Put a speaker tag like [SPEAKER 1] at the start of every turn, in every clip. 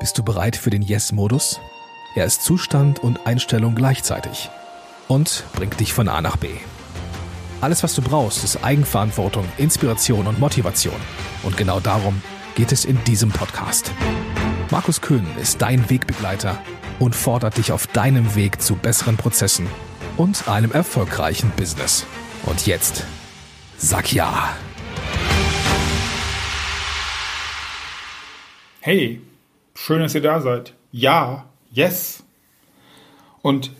[SPEAKER 1] Bist du bereit für den Yes-Modus? Er ist Zustand und Einstellung gleichzeitig und bringt dich von A nach B. Alles, was du brauchst, ist Eigenverantwortung, Inspiration und Motivation. Und genau darum geht es in diesem Podcast. Markus Köhn ist dein Wegbegleiter und fordert dich auf deinem Weg zu besseren Prozessen und einem erfolgreichen Business. Und jetzt, sag ja.
[SPEAKER 2] Hey, schön, dass ihr da seid. Ja, yes. Und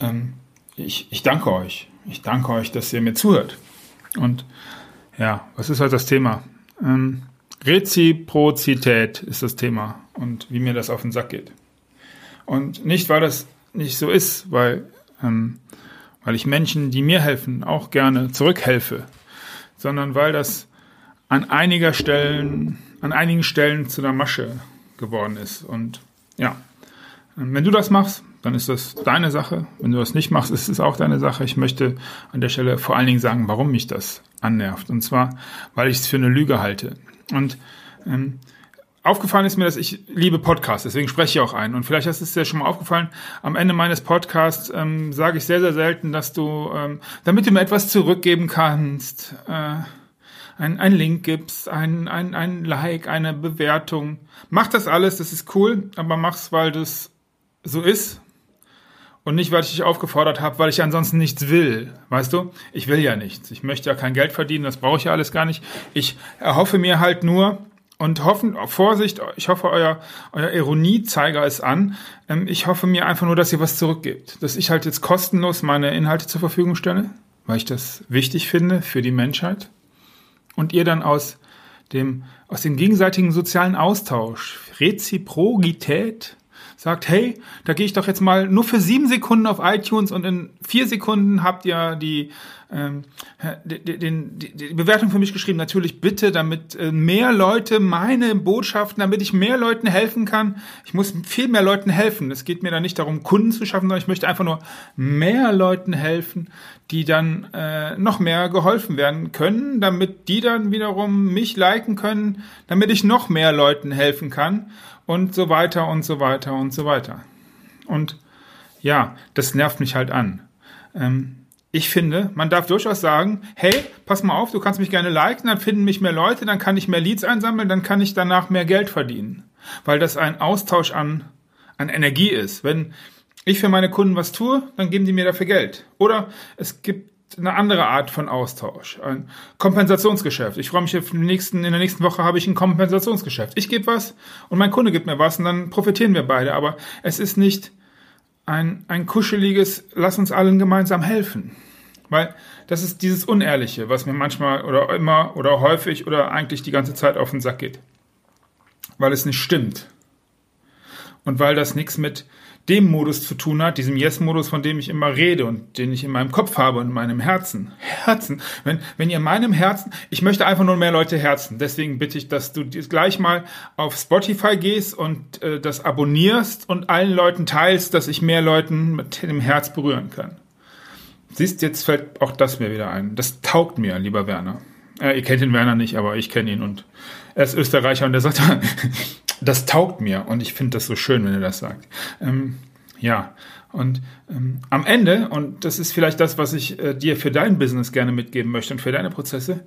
[SPEAKER 2] ähm, ich, ich danke euch. Ich danke euch, dass ihr mir zuhört. Und ja, was ist heute das Thema? Ähm, Reziprozität ist das Thema und wie mir das auf den Sack geht. Und nicht, weil das nicht so ist, weil, ähm, weil ich Menschen, die mir helfen, auch gerne zurückhelfe, sondern weil das an einiger Stellen, an einigen Stellen zu einer Masche geworden ist. Und ja, wenn du das machst, dann ist das deine Sache. Wenn du das nicht machst, ist es auch deine Sache. Ich möchte an der Stelle vor allen Dingen sagen, warum mich das annervt. Und zwar, weil ich es für eine Lüge halte. Und ähm, aufgefallen ist mir, dass ich liebe Podcasts, deswegen spreche ich auch ein. Und vielleicht ist es dir schon mal aufgefallen, am Ende meines Podcasts ähm, sage ich sehr, sehr selten, dass du, ähm, damit du mir etwas zurückgeben kannst, äh, ein, ein Link gibst, ein, ein, ein Like, eine Bewertung. Mach das alles, das ist cool, aber mach's, weil das so ist und nicht, weil ich dich aufgefordert habe, weil ich ansonsten nichts will. Weißt du? Ich will ja nichts. Ich möchte ja kein Geld verdienen, das brauche ich ja alles gar nicht. Ich erhoffe mir halt nur, und hoffen, Vorsicht, ich hoffe, euer, euer Ironiezeiger ist an. Ähm, ich hoffe mir einfach nur, dass ihr was zurückgebt. Dass ich halt jetzt kostenlos meine Inhalte zur Verfügung stelle, weil ich das wichtig finde für die Menschheit. Und ihr dann aus dem, aus dem gegenseitigen sozialen Austausch, Reziprogität, sagt, hey, da gehe ich doch jetzt mal nur für sieben Sekunden auf iTunes und in vier Sekunden habt ihr die, ähm, die, die, die Bewertung für mich geschrieben. Natürlich bitte, damit äh, mehr Leute meine Botschaften, damit ich mehr Leuten helfen kann. Ich muss viel mehr Leuten helfen. Es geht mir da nicht darum, Kunden zu schaffen, sondern ich möchte einfach nur mehr Leuten helfen, die dann äh, noch mehr geholfen werden können, damit die dann wiederum mich liken können, damit ich noch mehr Leuten helfen kann und so weiter und so weiter und so weiter. Und ja, das nervt mich halt an. Ähm, ich finde, man darf durchaus sagen, hey, pass mal auf, du kannst mich gerne liken, dann finden mich mehr Leute, dann kann ich mehr Leads einsammeln, dann kann ich danach mehr Geld verdienen. Weil das ein Austausch an, an Energie ist. Wenn ich für meine Kunden was tue, dann geben die mir dafür Geld. Oder es gibt eine andere Art von Austausch, ein Kompensationsgeschäft. Ich freue mich, im nächsten, in der nächsten Woche habe ich ein Kompensationsgeschäft. Ich gebe was und mein Kunde gibt mir was und dann profitieren wir beide. Aber es ist nicht ein, ein kuscheliges, lass uns allen gemeinsam helfen. Weil das ist dieses Unehrliche, was mir manchmal oder immer oder häufig oder eigentlich die ganze Zeit auf den Sack geht. Weil es nicht stimmt. Und weil das nichts mit dem Modus zu tun hat, diesem Yes-Modus, von dem ich immer rede und den ich in meinem Kopf habe und in meinem Herzen. Herzen. Wenn, wenn ihr in meinem Herzen, ich möchte einfach nur mehr Leute herzen. Deswegen bitte ich, dass du gleich mal auf Spotify gehst und äh, das abonnierst und allen Leuten teilst, dass ich mehr Leuten mit dem Herz berühren kann. Siehst, jetzt fällt auch das mir wieder ein. Das taugt mir, lieber Werner. Äh, ihr kennt den Werner nicht, aber ich kenne ihn und er ist Österreicher und er sagt, das taugt mir und ich finde das so schön, wenn er das sagt. Ähm, ja, und ähm, am Ende, und das ist vielleicht das, was ich äh, dir für dein Business gerne mitgeben möchte und für deine Prozesse,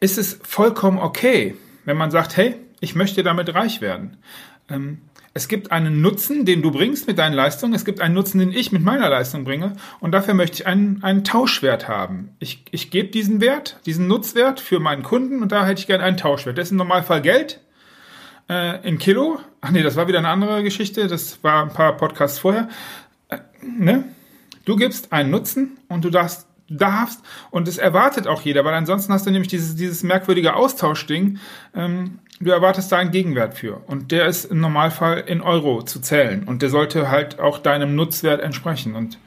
[SPEAKER 2] ist es vollkommen okay, wenn man sagt, hey, ich möchte damit reich werden. Ähm, es gibt einen Nutzen, den du bringst mit deinen Leistungen. Es gibt einen Nutzen, den ich mit meiner Leistung bringe. Und dafür möchte ich einen, einen Tauschwert haben. Ich, ich gebe diesen Wert, diesen Nutzwert für meinen Kunden und da hätte ich gerne einen Tauschwert. Das ist im Normalfall Geld äh, in Kilo. Ach nee, das war wieder eine andere Geschichte. Das war ein paar Podcasts vorher. Äh, ne? Du gibst einen Nutzen und du darfst darfst und es erwartet auch jeder, weil ansonsten hast du nämlich dieses, dieses merkwürdige Austauschding. Ähm, du erwartest da einen Gegenwert für und der ist im Normalfall in Euro zu zählen und der sollte halt auch deinem Nutzwert entsprechen und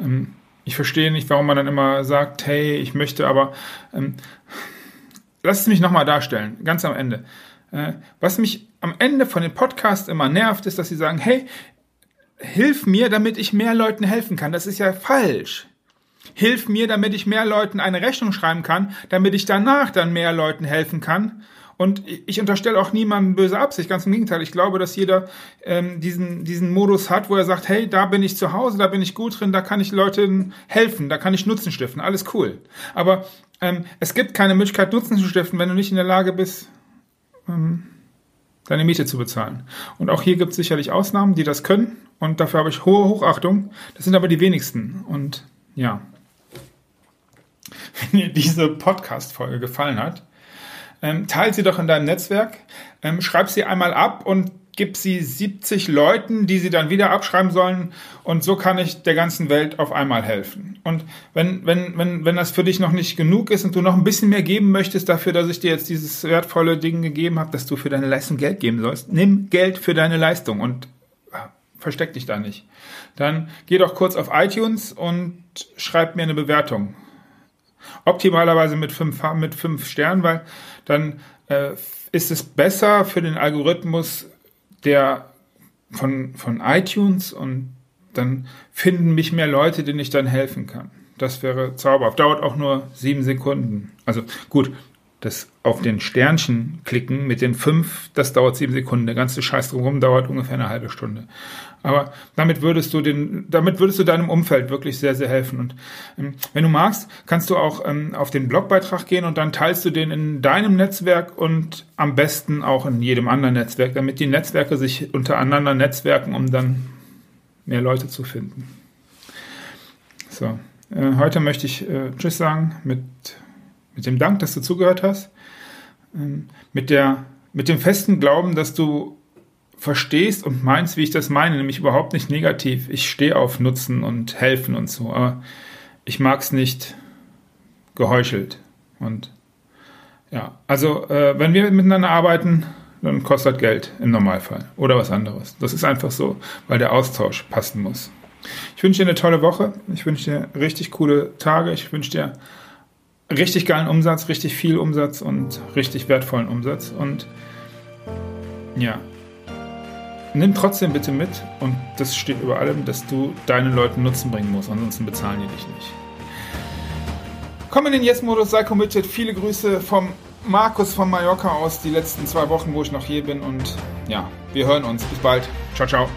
[SPEAKER 2] ähm, ich verstehe nicht, warum man dann immer sagt, hey, ich möchte aber, ähm, lass es mich nochmal darstellen, ganz am Ende. Äh, was mich am Ende von den Podcasts immer nervt, ist, dass sie sagen, hey, hilf mir, damit ich mehr Leuten helfen kann. Das ist ja falsch. Hilf mir, damit ich mehr Leuten eine Rechnung schreiben kann, damit ich danach dann mehr Leuten helfen kann Und ich unterstelle auch niemandem böse Absicht, ganz im Gegenteil. Ich glaube, dass jeder ähm, diesen, diesen Modus hat, wo er sagt, hey, da bin ich zu Hause, da bin ich gut drin, da kann ich Leuten helfen, da kann ich Nutzen stiften, alles cool. Aber ähm, es gibt keine Möglichkeit, Nutzen zu stiften, wenn du nicht in der Lage bist, ähm, deine Miete zu bezahlen. Und auch hier gibt es sicherlich Ausnahmen, die das können. Und dafür habe ich hohe Hochachtung. Das sind aber die wenigsten. Und ja, wenn dir diese Podcast-Folge gefallen hat, ähm, teile sie doch in deinem Netzwerk, ähm, schreib sie einmal ab und gib sie 70 Leuten, die sie dann wieder abschreiben sollen. Und so kann ich der ganzen Welt auf einmal helfen. Und wenn, wenn, wenn, wenn das für dich noch nicht genug ist und du noch ein bisschen mehr geben möchtest dafür, dass ich dir jetzt dieses wertvolle Ding gegeben habe, dass du für deine Leistung Geld geben sollst, nimm Geld für deine Leistung und versteck dich da nicht. Dann geh doch kurz auf iTunes und schreib mir eine Bewertung. Optimalerweise mit fünf, mit fünf Sternen, weil dann äh, ist es besser für den Algorithmus der von, von iTunes und dann finden mich mehr Leute, denen ich dann helfen kann. Das wäre zauberhaft. Dauert auch nur sieben Sekunden. Also gut, das auf den Sternchen klicken mit den fünf, das dauert sieben Sekunden. Der ganze Scheiß drumherum dauert ungefähr eine halbe Stunde. Aber damit würdest du den, damit würdest du deinem Umfeld wirklich sehr, sehr helfen. Und ähm, wenn du magst, kannst du auch ähm, auf den Blogbeitrag gehen und dann teilst du den in deinem Netzwerk und am besten auch in jedem anderen Netzwerk, damit die Netzwerke sich untereinander netzwerken, um dann mehr Leute zu finden. So, äh, heute möchte ich äh, Tschüss sagen mit mit dem Dank, dass du zugehört hast, ähm, mit, der, mit dem festen Glauben, dass du verstehst und meinst, wie ich das meine, nämlich überhaupt nicht negativ. Ich stehe auf Nutzen und Helfen und so, aber ich mag es nicht geheuchelt. Und ja, also äh, wenn wir miteinander arbeiten, dann kostet Geld im Normalfall oder was anderes. Das ist einfach so, weil der Austausch passen muss. Ich wünsche dir eine tolle Woche. Ich wünsche dir richtig coole Tage. Ich wünsche dir richtig geilen Umsatz, richtig viel Umsatz und richtig wertvollen Umsatz. Und ja, nimm trotzdem bitte mit, und das steht über allem, dass du deinen Leuten Nutzen bringen musst, ansonsten bezahlen die dich nicht. Komm in den Yes-Modus, sei committed. Viele Grüße vom Markus von Mallorca aus, die letzten zwei Wochen, wo ich noch hier bin. Und ja, wir hören uns. Bis bald. Ciao, ciao.